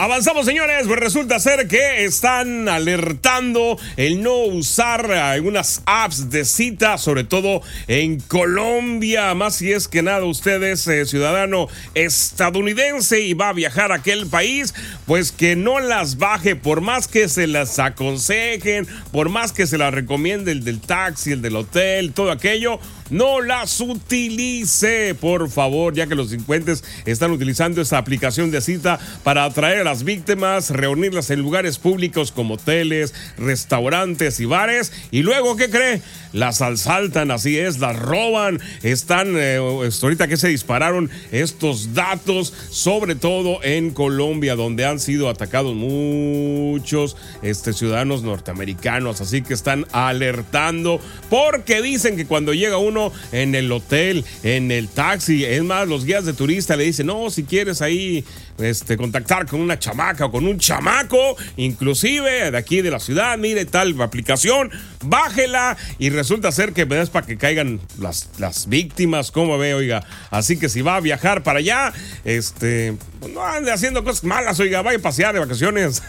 Avanzamos, señores. Pues resulta ser que están alertando el no usar algunas apps de cita, sobre todo en Colombia. Más si es que nada, usted es eh, ciudadano estadounidense y va a viajar a aquel país, pues que no las baje, por más que se las aconsejen, por más que se las recomiende el del taxi, el del hotel, todo aquello no las utilice, por favor, ya que los delincuentes están utilizando esta aplicación de cita para atraer las víctimas, reunirlas en lugares públicos como hoteles, restaurantes y bares. Y luego, ¿qué cree? Las asaltan, así es, las roban. Están, eh, ahorita que se dispararon estos datos, sobre todo en Colombia, donde han sido atacados muchos este, ciudadanos norteamericanos. Así que están alertando porque dicen que cuando llega uno en el hotel, en el taxi. Es más, los guías de turista le dicen, no, si quieres ahí este, contactar con una chamaca o con un chamaco, inclusive de aquí de la ciudad, mire tal aplicación, bájela y resulta ser que es para que caigan las, las víctimas, como ve, oiga. Así que si va a viajar para allá, este, pues no ande haciendo cosas malas, oiga, vaya a pasear de vacaciones.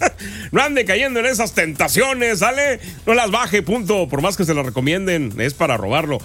no ande cayendo en esas tentaciones, ¿sale? No las baje, punto. Por más que se las recomienden, es para robarlo.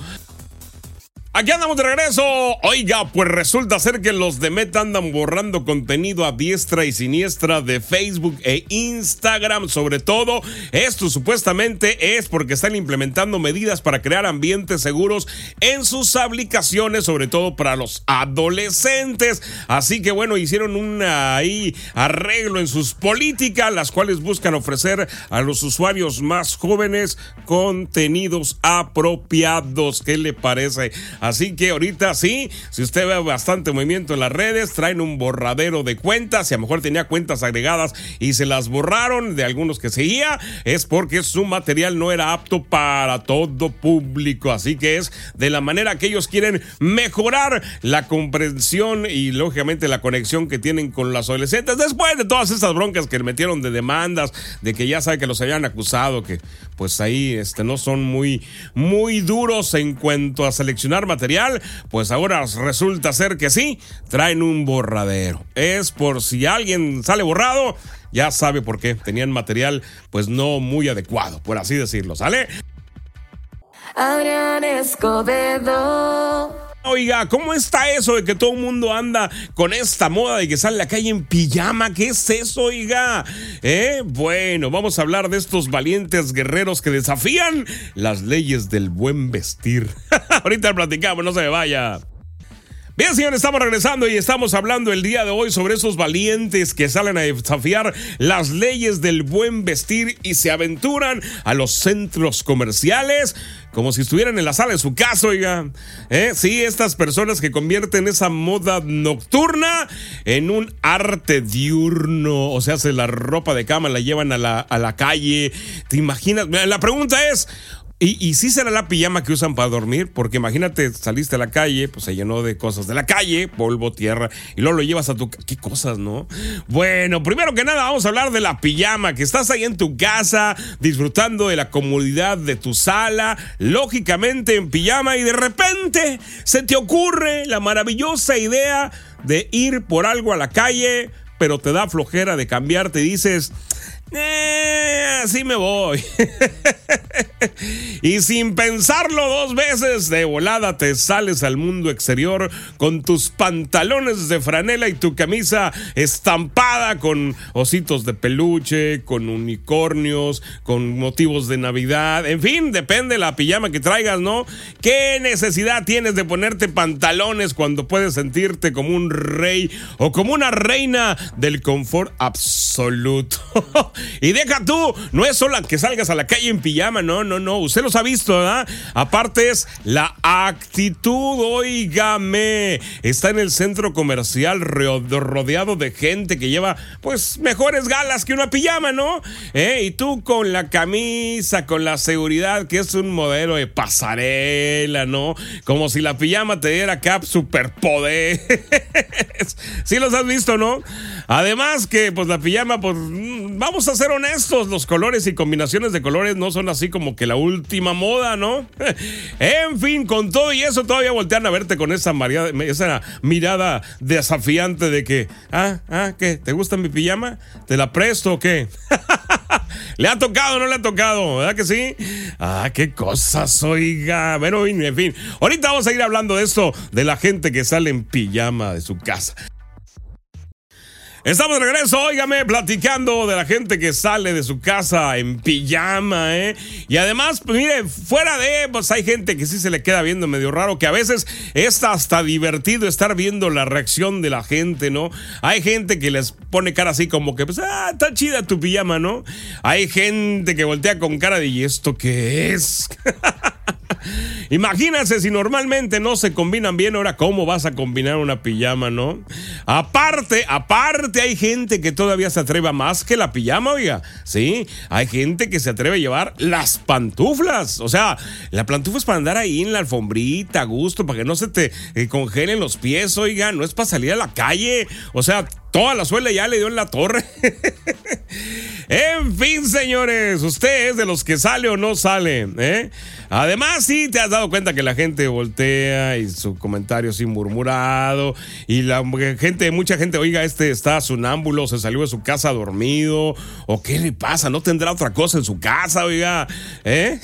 Aquí andamos de regreso. Oiga, pues resulta ser que los de Meta andan borrando contenido a diestra y siniestra de Facebook e Instagram, sobre todo. Esto supuestamente es porque están implementando medidas para crear ambientes seguros en sus aplicaciones, sobre todo para los adolescentes. Así que bueno, hicieron un ahí arreglo en sus políticas, las cuales buscan ofrecer a los usuarios más jóvenes contenidos apropiados. ¿Qué le parece? Así que ahorita sí, si usted ve bastante movimiento en las redes, traen un borradero de cuentas. Si a lo mejor tenía cuentas agregadas y se las borraron de algunos que seguía, es porque su material no era apto para todo público. Así que es de la manera que ellos quieren mejorar la comprensión y lógicamente la conexión que tienen con las adolescentes después de todas estas broncas que metieron de demandas, de que ya sabe que los habían acusado, que pues ahí este, no son muy, muy duros en cuanto a seleccionar material material, pues ahora resulta ser que sí, traen un borradero. Es por si alguien sale borrado, ya sabe por qué. Tenían material pues no muy adecuado, por así decirlo, ¿sale? Adrián Escobedo. Oiga, ¿cómo está eso de que todo el mundo anda con esta moda de que sale a la calle en pijama? ¿Qué es eso, oiga? ¿Eh? Bueno, vamos a hablar de estos valientes guerreros que desafían las leyes del buen vestir. Ahorita platicamos, no se me vaya. Bien, señores, estamos regresando y estamos hablando el día de hoy sobre esos valientes que salen a desafiar las leyes del buen vestir y se aventuran a los centros comerciales como si estuvieran en la sala de su casa, oiga. ¿Eh? Sí, estas personas que convierten esa moda nocturna en un arte diurno. O sea, se la ropa de cama la llevan a la, a la calle. ¿Te imaginas? La pregunta es, y, y sí será la pijama que usan para dormir, porque imagínate, saliste a la calle, pues se llenó de cosas de la calle, polvo, tierra, y luego lo llevas a tu... ¿Qué cosas, no? Bueno, primero que nada vamos a hablar de la pijama, que estás ahí en tu casa, disfrutando de la comodidad de tu sala, lógicamente en pijama, y de repente se te ocurre la maravillosa idea de ir por algo a la calle, pero te da flojera de cambiarte dices... Eh, así me voy. y sin pensarlo dos veces, de volada te sales al mundo exterior con tus pantalones de franela y tu camisa estampada con ositos de peluche, con unicornios, con motivos de Navidad. En fin, depende la pijama que traigas, ¿no? ¿Qué necesidad tienes de ponerte pantalones cuando puedes sentirte como un rey o como una reina del confort absoluto? Y deja tú, no es solo que salgas a la calle en pijama, no, no, no. Usted los ha visto, ¿verdad? Aparte es la actitud, oígame. Está en el centro comercial rodeado de gente que lleva, pues, mejores galas que una pijama, ¿no? ¿Eh? Y tú con la camisa, con la seguridad, que es un modelo de pasarela, ¿no? Como si la pijama te diera cap superpoder. sí los has visto, ¿no? Además que, pues, la pijama, pues, mm, a hacer honestos, los colores y combinaciones de colores no son son así como que la última moda, ¿no? en fin, con todo y eso todavía voltean a verte con esa, esa mirada desafiante de que, ah, ah, ¿qué? ¿Te gusta mi pijama? ¿Te la presto o qué? ¿Le ha tocado o no le ha tocado? ¿Verdad que sí? Ah, qué cosas, oiga. Bueno, en fin. Ahorita vamos a ir hablando de esto, de la gente que sale en pijama de su casa. Estamos de regreso, óigame, platicando de la gente que sale de su casa en pijama, ¿eh? Y además, pues mire, fuera de, pues hay gente que sí se le queda viendo medio raro, que a veces es hasta divertido estar viendo la reacción de la gente, ¿no? Hay gente que les pone cara así como que, pues, ah, está chida tu pijama, ¿no? Hay gente que voltea con cara de, ¿y esto qué es? Imagínense si normalmente no se combinan bien, ahora cómo vas a combinar una pijama, ¿no? Aparte, aparte hay gente que todavía se atreve a más que la pijama, oiga. Sí, hay gente que se atreve a llevar las pantuflas. O sea, la pantufla es para andar ahí en la alfombrita a gusto, para que no se te eh, congelen los pies, oiga, no es para salir a la calle. O sea, toda la suela ya le dio en la torre. en fin, señores, usted es de los que sale o no sale, ¿eh? Además, sí, te has dado cuenta que la gente voltea y su comentario así murmurado y la gente, mucha gente, oiga, este está sonámbulo, se salió de su casa dormido o qué le pasa, no tendrá otra cosa en su casa, oiga, ¿eh?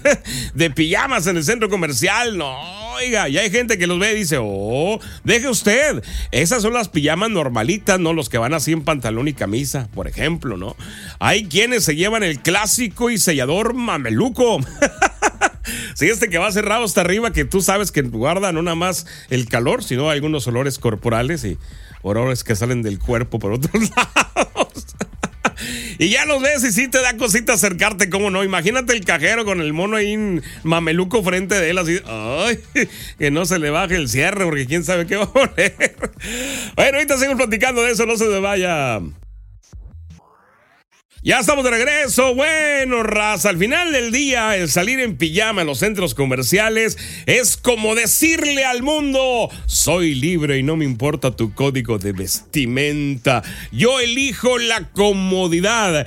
de pijamas en el centro comercial, no Oiga, y hay gente que los ve y dice, oh, deje usted, esas son las pijamas normalitas, ¿no? Los que van así en pantalón y camisa, por ejemplo, ¿no? Hay quienes se llevan el clásico y sellador mameluco. Sí, este que va cerrado hasta arriba, que tú sabes que guarda no nada más el calor, sino algunos olores corporales y olores que salen del cuerpo por otros lados. Y ya los ves y sí te da cosita acercarte, ¿cómo no? Imagínate el cajero con el mono ahí mameluco frente de él, así, ay, que no se le baje el cierre, porque quién sabe qué va a poner. Bueno, ahorita seguimos platicando de eso, no se me vaya. Ya estamos de regreso. Bueno, raza, al final del día, el salir en pijama en los centros comerciales es como decirle al mundo, soy libre y no me importa tu código de vestimenta. Yo elijo la comodidad.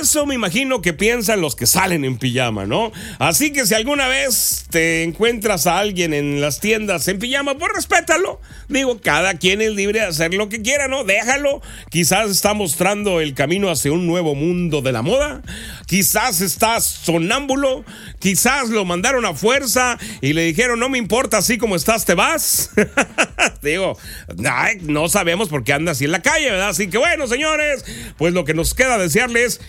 Eso me imagino que piensan los que salen en pijama, ¿no? Así que si alguna vez te encuentras a alguien en las tiendas en pijama, pues respétalo. Digo, cada quien es libre de hacer lo que quiera, ¿no? Déjalo. Quizás está mostrando el camino hacia un nuevo mundo de la moda. Quizás estás sonámbulo. Quizás lo mandaron a fuerza y le dijeron, no me importa, así como estás, te vas. Digo, no sabemos por qué anda así en la calle, ¿verdad? Así que bueno, señores, pues lo que nos queda desearles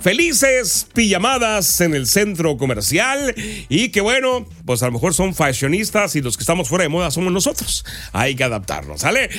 felices pijamadas en el centro comercial y que bueno, pues a lo mejor son fashionistas y los que estamos fuera de moda somos nosotros. Hay que adaptarnos, ¿sale?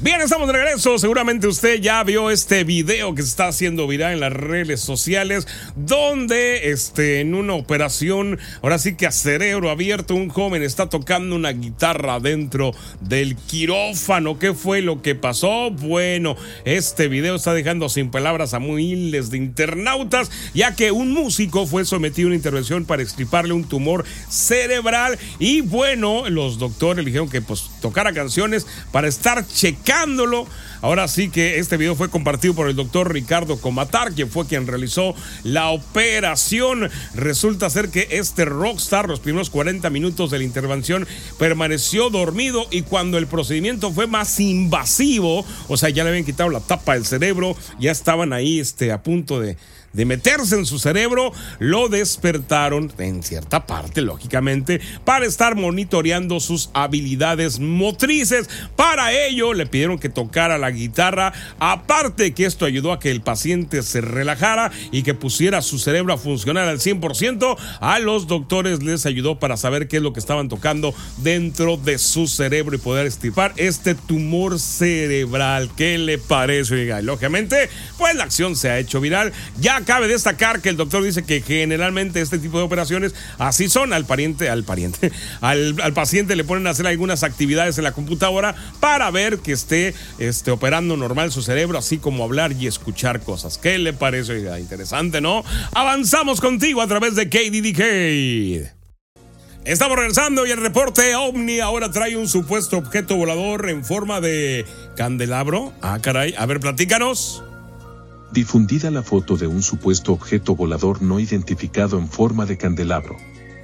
Bien, estamos de regreso. Seguramente usted ya vio este video que se está haciendo viral en las redes sociales, donde este, en una operación, ahora sí que a cerebro abierto, un joven está tocando una guitarra dentro del quirófano. ¿Qué fue lo que pasó? Bueno, este video está dejando sin palabras a miles de internautas, ya que un músico fue sometido a una intervención para extirparle un tumor cerebral. Y bueno, los doctores le dijeron que pues tocara canciones para estar checando Ahora sí que este video fue compartido por el doctor Ricardo Comatar, quien fue quien realizó la operación. Resulta ser que este rockstar, los primeros 40 minutos de la intervención, permaneció dormido y cuando el procedimiento fue más invasivo, o sea, ya le habían quitado la tapa del cerebro, ya estaban ahí este, a punto de de meterse en su cerebro, lo despertaron en cierta parte, lógicamente, para estar monitoreando sus habilidades motrices. Para ello le pidieron que tocara la guitarra, aparte que esto ayudó a que el paciente se relajara y que pusiera su cerebro a funcionar al 100%, a los doctores les ayudó para saber qué es lo que estaban tocando dentro de su cerebro y poder estipar este tumor cerebral. ¿Qué le parece? Oiga, lógicamente, pues la acción se ha hecho viral. Ya cabe destacar que el doctor dice que generalmente este tipo de operaciones así son al pariente, al pariente, al, paciente le ponen a hacer algunas actividades en la computadora para ver que esté, esté operando normal su cerebro, así como hablar y escuchar cosas. ¿Qué le parece? Interesante, ¿no? Avanzamos contigo a través de KDDK. Estamos regresando y el reporte OVNI ahora trae un supuesto objeto volador en forma de candelabro. Ah, caray. A ver, platícanos. Difundida la foto de un supuesto objeto volador no identificado en forma de candelabro.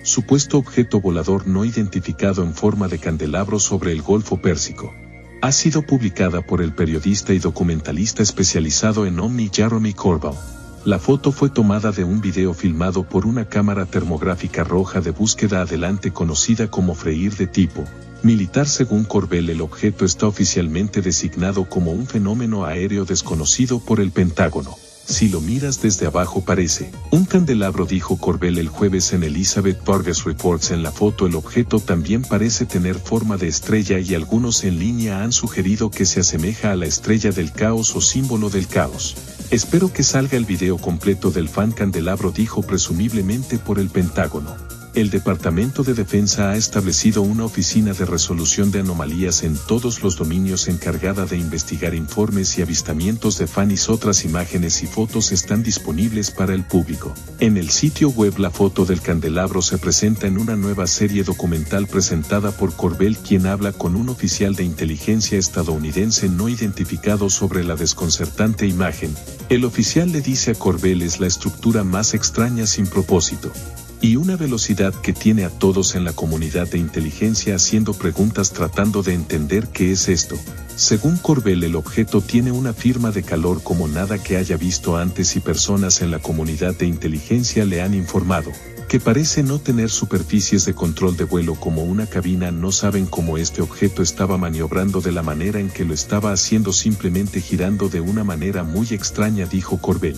Supuesto objeto volador no identificado en forma de candelabro sobre el Golfo Pérsico. Ha sido publicada por el periodista y documentalista especializado en Omni Jeremy Corbell. La foto fue tomada de un video filmado por una cámara termográfica roja de búsqueda adelante conocida como Freir de tipo militar según Corbell el objeto está oficialmente designado como un fenómeno aéreo desconocido por el Pentágono. Si lo miras desde abajo parece un candelabro, dijo Corbell el jueves en Elizabeth Burgess Reports. En la foto el objeto también parece tener forma de estrella y algunos en línea han sugerido que se asemeja a la estrella del caos o símbolo del caos. Espero que salga el video completo del fan candelabro, dijo presumiblemente por el Pentágono. El Departamento de Defensa ha establecido una oficina de resolución de anomalías en todos los dominios encargada de investigar informes y avistamientos de fanis. Otras imágenes y fotos están disponibles para el público. En el sitio web la foto del candelabro se presenta en una nueva serie documental presentada por Corbell quien habla con un oficial de inteligencia estadounidense no identificado sobre la desconcertante imagen. El oficial le dice a Corbell es la estructura más extraña sin propósito y una velocidad que tiene a todos en la comunidad de inteligencia haciendo preguntas tratando de entender qué es esto. Según Corbell el objeto tiene una firma de calor como nada que haya visto antes y personas en la comunidad de inteligencia le han informado que parece no tener superficies de control de vuelo como una cabina no saben cómo este objeto estaba maniobrando de la manera en que lo estaba haciendo simplemente girando de una manera muy extraña dijo Corbell.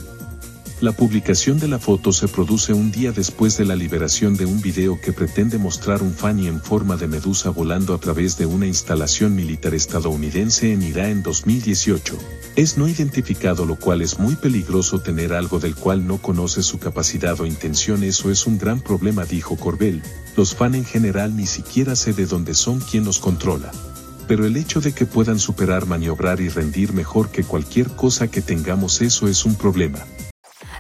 La publicación de la foto se produce un día después de la liberación de un video que pretende mostrar un Fanny en forma de medusa volando a través de una instalación militar estadounidense en Irak en 2018. Es no identificado lo cual es muy peligroso tener algo del cual no conoce su capacidad o intención eso es un gran problema dijo Corbell, los fan en general ni siquiera sé de dónde son quien los controla pero el hecho de que puedan superar, maniobrar y rendir mejor que cualquier cosa que tengamos eso es un problema.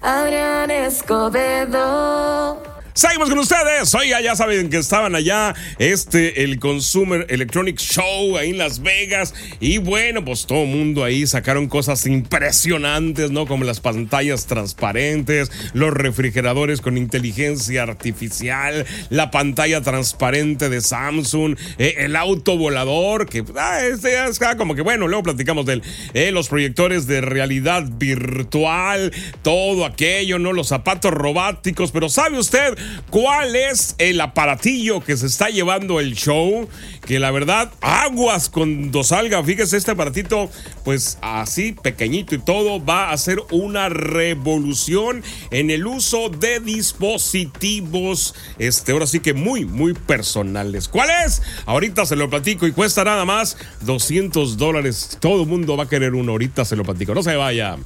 Adrián Escobedo. Seguimos con ustedes. Oiga, ya saben que estaban allá, este, el Consumer Electronic Show ahí en Las Vegas. Y bueno, pues todo mundo ahí sacaron cosas impresionantes, ¿no? Como las pantallas transparentes, los refrigeradores con inteligencia artificial, la pantalla transparente de Samsung, eh, el auto volador, que ah, este es como que bueno, luego platicamos de eh, los proyectores de realidad virtual, todo aquello, ¿no? Los zapatos robóticos. Pero ¿sabe usted? ¿Cuál es el aparatillo que se está llevando el show? Que la verdad, aguas cuando salga. Fíjese, este aparatito, pues así pequeñito y todo, va a ser una revolución en el uso de dispositivos. Este, ahora sí que muy, muy personales. ¿Cuál es? Ahorita se lo platico y cuesta nada más 200 dólares. Todo el mundo va a querer uno. Ahorita se lo platico. No se vaya.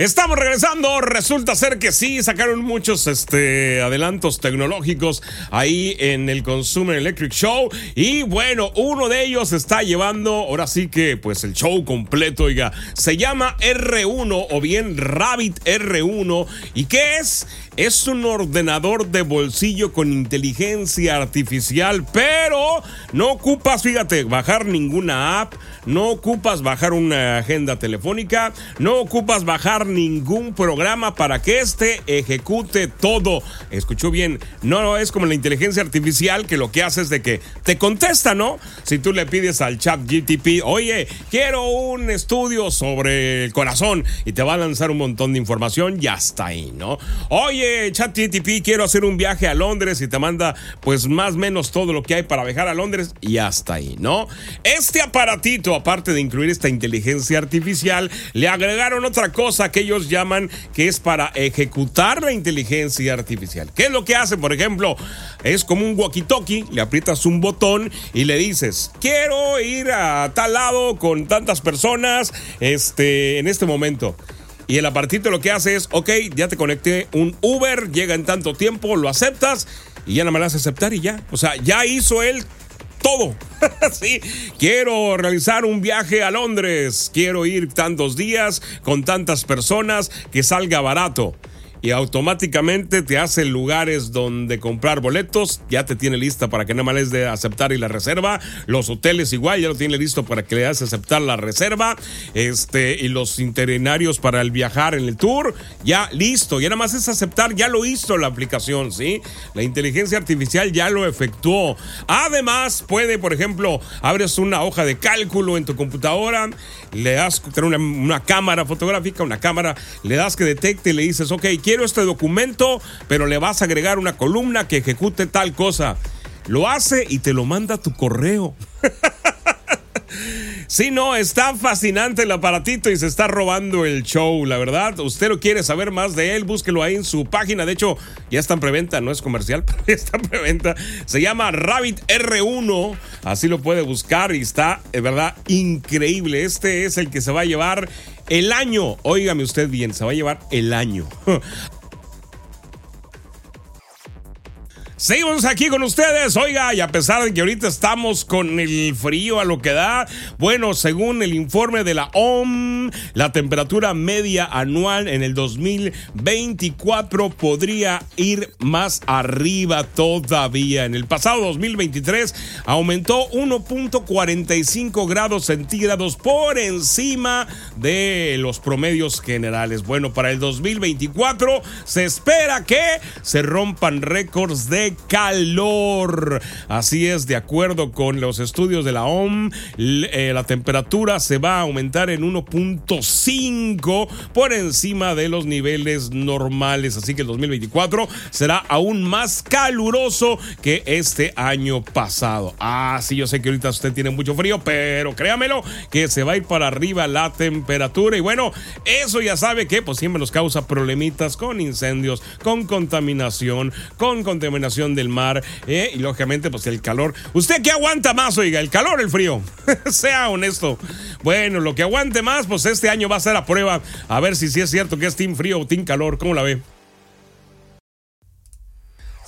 Estamos regresando. Resulta ser que sí, sacaron muchos este, adelantos tecnológicos ahí en el Consumer Electric Show. Y bueno, uno de ellos está llevando, ahora sí que, pues el show completo, oiga. Se llama R1 o bien Rabbit R1. ¿Y qué es? Es un ordenador de bolsillo con inteligencia artificial, pero no ocupas, fíjate, bajar ninguna app, no ocupas bajar una agenda telefónica, no ocupas bajar ningún programa para que éste ejecute todo. Escuchó bien, no es como la inteligencia artificial que lo que hace es de que te contesta, ¿no? Si tú le pides al chat GTP, oye, quiero un estudio sobre el corazón y te va a lanzar un montón de información y hasta ahí, ¿no? Oye, chat GTP, quiero hacer un viaje a Londres y te manda pues más o menos todo lo que hay para viajar a Londres y hasta ahí, ¿no? Este aparatito, aparte de incluir esta inteligencia artificial, le agregaron otra cosa que ellos llaman que es para ejecutar la inteligencia artificial. ¿Qué es lo que hace? Por ejemplo, es como un walkie-talkie, le aprietas un botón y le dices, quiero ir a tal lado con tantas personas este, en este momento. Y el apartito lo que hace es, ok, ya te conecté un Uber, llega en tanto tiempo, lo aceptas y ya nada más aceptar y ya. O sea, ya hizo él todo. sí, quiero realizar un viaje a Londres, quiero ir tantos días con tantas personas que salga barato. Y automáticamente te hace lugares donde comprar boletos, ya te tiene lista para que nada más les de aceptar y la reserva, los hoteles igual ya lo tiene listo para que le hagas aceptar la reserva, este y los interinarios para el viajar en el tour, ya listo, ya nada más es aceptar, ya lo hizo la aplicación, ¿sí? La inteligencia artificial ya lo efectuó. Además, puede, por ejemplo, abres una hoja de cálculo en tu computadora, le das una, cámara fotográfica, una cámara, le das que detecte y le dices, ok, quiero este documento, pero le vas a agregar una columna que ejecute tal cosa. Lo hace y te lo manda tu correo. Sí, no, está fascinante el aparatito y se está robando el show, la verdad. Usted lo quiere saber más de él, búsquelo ahí en su página. De hecho, ya está en preventa, no es comercial, pero ya está en preventa. Se llama Rabbit R1, así lo puede buscar y está, de verdad, increíble. Este es el que se va a llevar el año. Óigame usted bien, se va a llevar el año. Seguimos aquí con ustedes, oiga, y a pesar de que ahorita estamos con el frío a lo que da, bueno, según el informe de la OM, la temperatura media anual en el 2024 podría ir más arriba todavía. En el pasado 2023 aumentó 1.45 grados centígrados por encima de los promedios generales. Bueno, para el 2024 se espera que se rompan récords de calor. Así es, de acuerdo con los estudios de la OM, eh, la temperatura se va a aumentar en 1.5 por encima de los niveles normales. Así que el 2024 será aún más caluroso que este año pasado. Ah, sí, yo sé que ahorita usted tiene mucho frío, pero créamelo que se va a ir para arriba la temperatura. Y bueno, eso ya sabe que pues siempre nos causa problemitas con incendios, con contaminación, con contaminación del mar eh, y lógicamente pues el calor. ¿Usted qué aguanta más, oiga? ¿El calor el frío? sea honesto. Bueno, lo que aguante más, pues este año va a ser a prueba a ver si es cierto que es team frío o team calor. ¿Cómo la ve?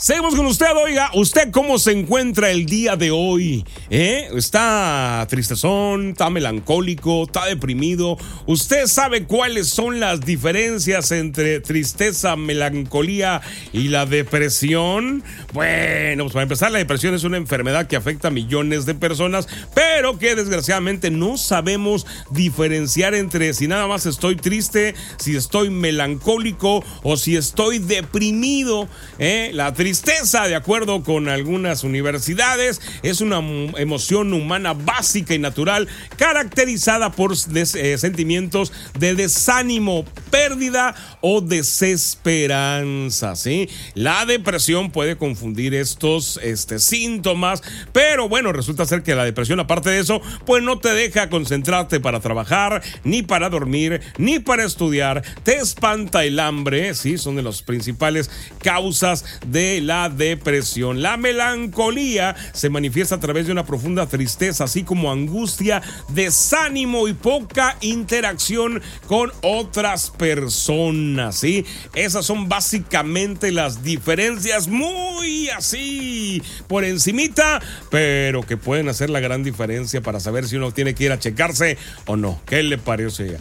Seguimos con usted, oiga, ¿usted cómo se encuentra el día de hoy? ¿Eh? ¿Está tristezón? ¿Está melancólico? ¿Está deprimido? ¿Usted sabe cuáles son las diferencias entre tristeza, melancolía y la depresión? Bueno, pues para empezar, la depresión es una enfermedad que afecta a millones de personas, pero que desgraciadamente no sabemos diferenciar entre si nada más estoy triste, si estoy melancólico o si estoy deprimido. ¿Eh? La tristeza tristeza, de acuerdo con algunas universidades, es una emoción humana básica y natural caracterizada por eh, sentimientos de desánimo, pérdida o desesperanza. ¿sí? La depresión puede confundir estos este, síntomas, pero bueno, resulta ser que la depresión, aparte de eso, pues no te deja concentrarte para trabajar, ni para dormir, ni para estudiar. Te espanta el hambre, ¿sí? son de las principales causas de la depresión. La melancolía se manifiesta a través de una profunda tristeza, así como angustia, desánimo y poca interacción con otras personas. ¿sí? Esas son básicamente las diferencias muy así por encimita, pero que pueden hacer la gran diferencia para saber si uno tiene que ir a checarse o no. ¿Qué le parece?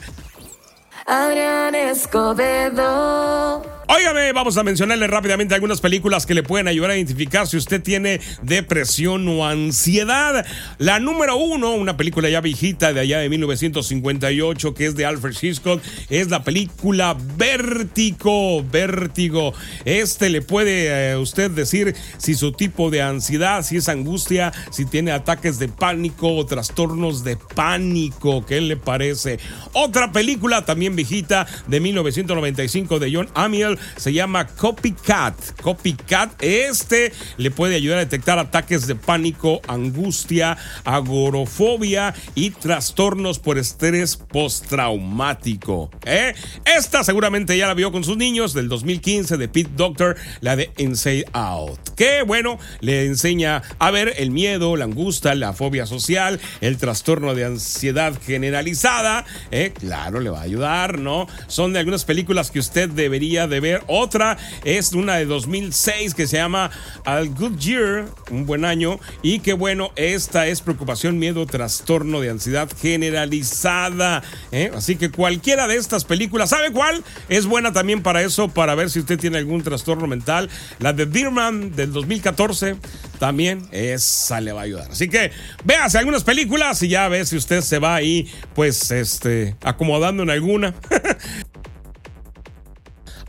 Adrián Escobedo. Óigame, vamos a mencionarle rápidamente algunas películas que le pueden ayudar a identificar si usted tiene depresión o ansiedad. La número uno, una película ya viejita de allá de 1958, que es de Alfred Hitchcock, es la película Vértigo. Vértigo. Este le puede eh, usted decir si su tipo de ansiedad, si es angustia, si tiene ataques de pánico o trastornos de pánico. ¿Qué le parece? Otra película también viejita de 1995 de John Amiel se llama Copycat. Copycat, este le puede ayudar a detectar ataques de pánico, angustia, agorofobia y trastornos por estrés postraumático. ¿eh? Esta seguramente ya la vio con sus niños del 2015 de Pete Doctor, la de Inside Out. que, bueno, le enseña a ver el miedo, la angustia, la fobia social, el trastorno de ansiedad generalizada. ¿eh? Claro, le va a ayudar, ¿no? Son de algunas películas que usted debería de ver. Otra es una de 2006 que se llama Al Good Year, un buen año, y que bueno, esta es preocupación, miedo, trastorno de ansiedad generalizada. ¿eh? Así que cualquiera de estas películas, ¿sabe cuál? Es buena también para eso, para ver si usted tiene algún trastorno mental. La de Dearman del 2014 también esa le va a ayudar. Así que véase algunas películas y ya ve si usted se va ahí, pues, este, acomodando en alguna.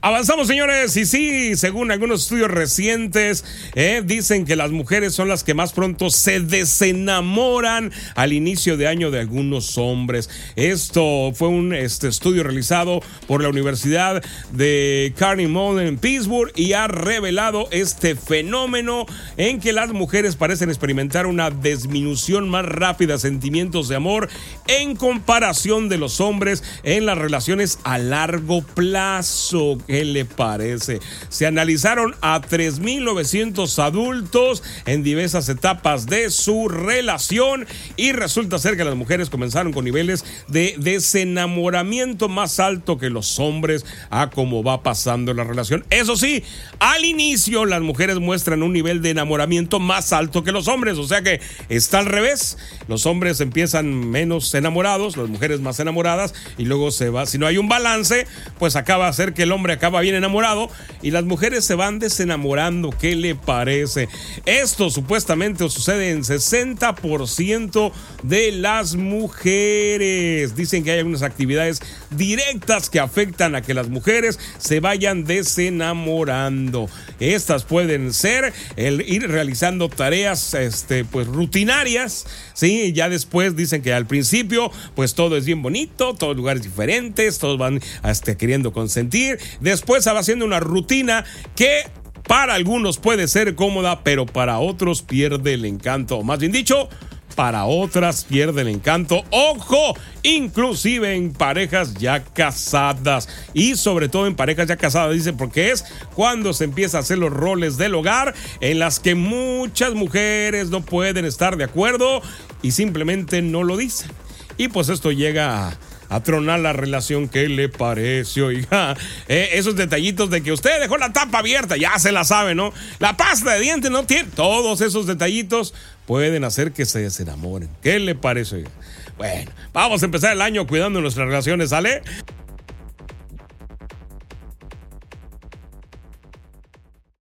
Avanzamos, señores, y sí, según algunos estudios recientes, eh, dicen que las mujeres son las que más pronto se desenamoran al inicio de año de algunos hombres. Esto fue un este, estudio realizado por la Universidad de Carnegie Mellon en Pittsburgh y ha revelado este fenómeno en que las mujeres parecen experimentar una disminución más rápida de sentimientos de amor en comparación de los hombres en las relaciones a largo plazo ¿Qué le parece? Se analizaron a 3.900 adultos en diversas etapas de su relación y resulta ser que las mujeres comenzaron con niveles de desenamoramiento más alto que los hombres a cómo va pasando la relación. Eso sí, al inicio las mujeres muestran un nivel de enamoramiento más alto que los hombres, o sea que está al revés. Los hombres empiezan menos enamorados, las mujeres más enamoradas y luego se va, si no hay un balance, pues acaba a ser que el hombre acaba bien enamorado y las mujeres se van desenamorando. ¿Qué le parece? Esto supuestamente sucede en 60% de las mujeres. Dicen que hay algunas actividades directas que afectan a que las mujeres se vayan desenamorando. Estas pueden ser el ir realizando tareas este, pues, rutinarias. Sí, ya después dicen que al principio pues todo es bien bonito, todos lugares diferentes, todos van este, queriendo consentir. Después va haciendo una rutina que para algunos puede ser cómoda, pero para otros pierde el encanto. Más bien dicho, para otras pierde el encanto. Ojo, inclusive en parejas ya casadas y sobre todo en parejas ya casadas, dice, porque es cuando se empieza a hacer los roles del hogar en las que muchas mujeres no pueden estar de acuerdo y simplemente no lo dicen. Y pues esto llega a a tronar la relación. ¿Qué le parece, oiga? Eh, esos detallitos de que usted dejó la tapa abierta, ya se la sabe, ¿no? La pasta de dientes no tiene. Todos esos detallitos pueden hacer que se desenamoren. ¿Qué le parece, oiga? Bueno, vamos a empezar el año cuidando nuestras relaciones, ¿sale?